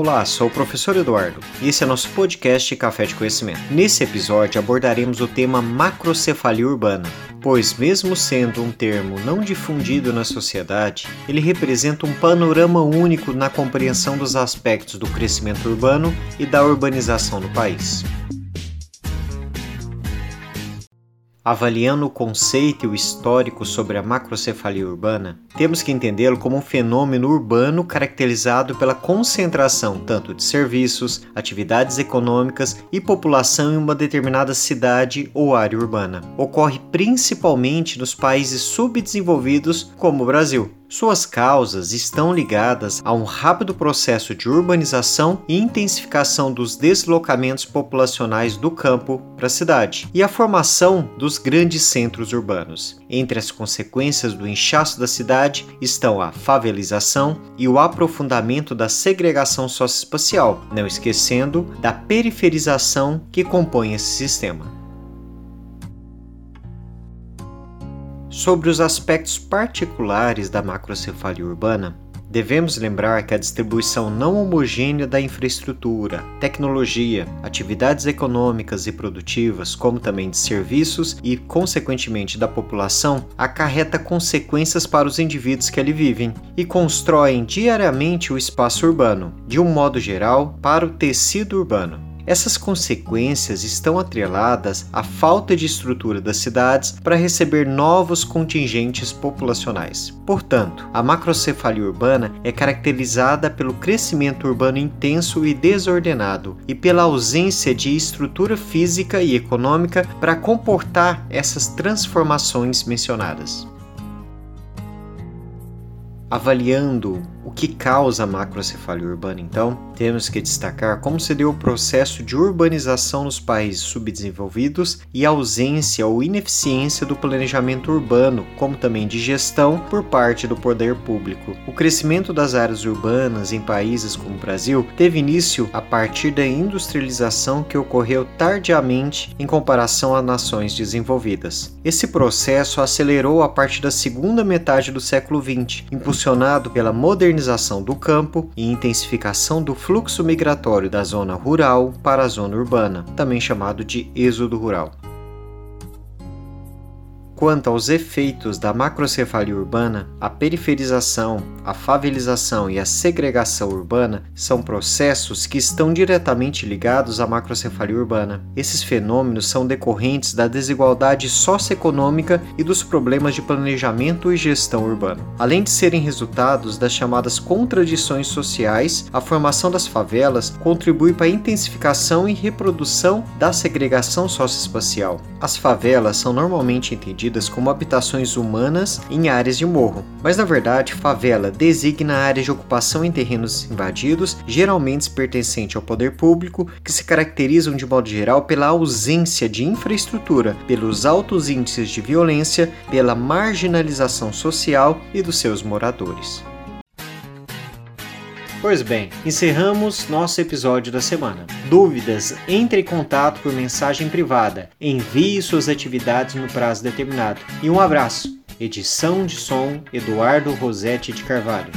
Olá, sou o professor Eduardo e esse é nosso podcast Café de Conhecimento. Nesse episódio abordaremos o tema macrocefalia urbana, pois, mesmo sendo um termo não difundido na sociedade, ele representa um panorama único na compreensão dos aspectos do crescimento urbano e da urbanização no país. Avaliando o conceito e o histórico sobre a macrocefalia urbana, temos que entendê-lo como um fenômeno urbano caracterizado pela concentração tanto de serviços, atividades econômicas e população em uma determinada cidade ou área urbana. Ocorre principalmente nos países subdesenvolvidos, como o Brasil. Suas causas estão ligadas a um rápido processo de urbanização e intensificação dos deslocamentos populacionais do campo para a cidade e a formação dos grandes centros urbanos. Entre as consequências do inchaço da cidade estão a favelização e o aprofundamento da segregação socioespacial, não esquecendo da periferização que compõe esse sistema. Sobre os aspectos particulares da macrocefalia urbana, devemos lembrar que a distribuição não homogênea da infraestrutura, tecnologia, atividades econômicas e produtivas, como também de serviços e, consequentemente, da população, acarreta consequências para os indivíduos que ali vivem e constroem diariamente o espaço urbano, de um modo geral, para o tecido urbano. Essas consequências estão atreladas à falta de estrutura das cidades para receber novos contingentes populacionais. Portanto, a macrocefalia urbana é caracterizada pelo crescimento urbano intenso e desordenado e pela ausência de estrutura física e econômica para comportar essas transformações mencionadas. Avaliando o que causa a macrocefalia urbana, então, temos que destacar como se deu o processo de urbanização nos países subdesenvolvidos e a ausência ou ineficiência do planejamento urbano, como também de gestão por parte do poder público. O crescimento das áreas urbanas em países como o Brasil teve início a partir da industrialização que ocorreu tardiamente em comparação a nações desenvolvidas. Esse processo acelerou a partir da segunda metade do século XX, impulsionado pela modernização do campo e intensificação do fluxo migratório da zona rural para a zona urbana, também chamado de êxodo rural. Quanto aos efeitos da macrocefalia urbana, a periferização, a favelização e a segregação urbana são processos que estão diretamente ligados à macrocefalia urbana. Esses fenômenos são decorrentes da desigualdade socioeconômica e dos problemas de planejamento e gestão urbano. Além de serem resultados das chamadas contradições sociais, a formação das favelas contribui para a intensificação e reprodução da segregação socioespacial. As favelas são normalmente entendidas entendidas como habitações humanas em áreas de morro, mas na verdade favela designa áreas de ocupação em terrenos invadidos, geralmente pertencente ao poder público, que se caracterizam de modo geral pela ausência de infraestrutura, pelos altos índices de violência, pela marginalização social e dos seus moradores. Pois bem, encerramos nosso episódio da semana. Dúvidas? Entre em contato por mensagem privada. Envie suas atividades no prazo determinado. E um abraço. Edição de som Eduardo Rosetti de Carvalho.